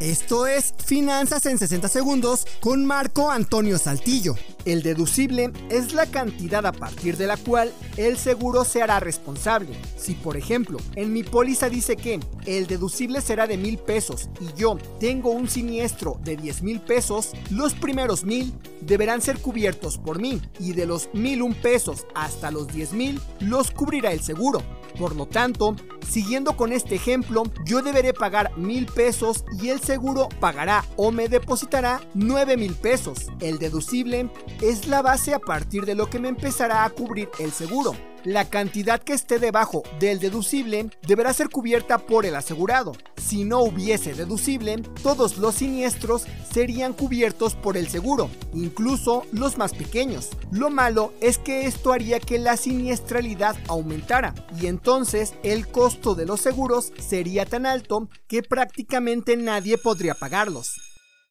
Esto es Finanzas en 60 segundos con Marco Antonio Saltillo. El deducible es la cantidad a partir de la cual el seguro se hará responsable. Si por ejemplo en mi póliza dice que el deducible será de mil pesos y yo tengo un siniestro de 10 mil pesos, los primeros mil deberán ser cubiertos por mí y de los mil un pesos hasta los 10 mil los cubrirá el seguro. Por lo tanto, siguiendo con este ejemplo, yo deberé pagar mil pesos y el seguro pagará o me depositará 9 mil pesos. El deducible es la base a partir de lo que me empezará a cubrir el seguro. La cantidad que esté debajo del deducible deberá ser cubierta por el asegurado. Si no hubiese deducible, todos los siniestros serían cubiertos por el seguro, incluso los más pequeños. Lo malo es que esto haría que la siniestralidad aumentara y entonces el costo de los seguros sería tan alto que prácticamente nadie podría pagarlos.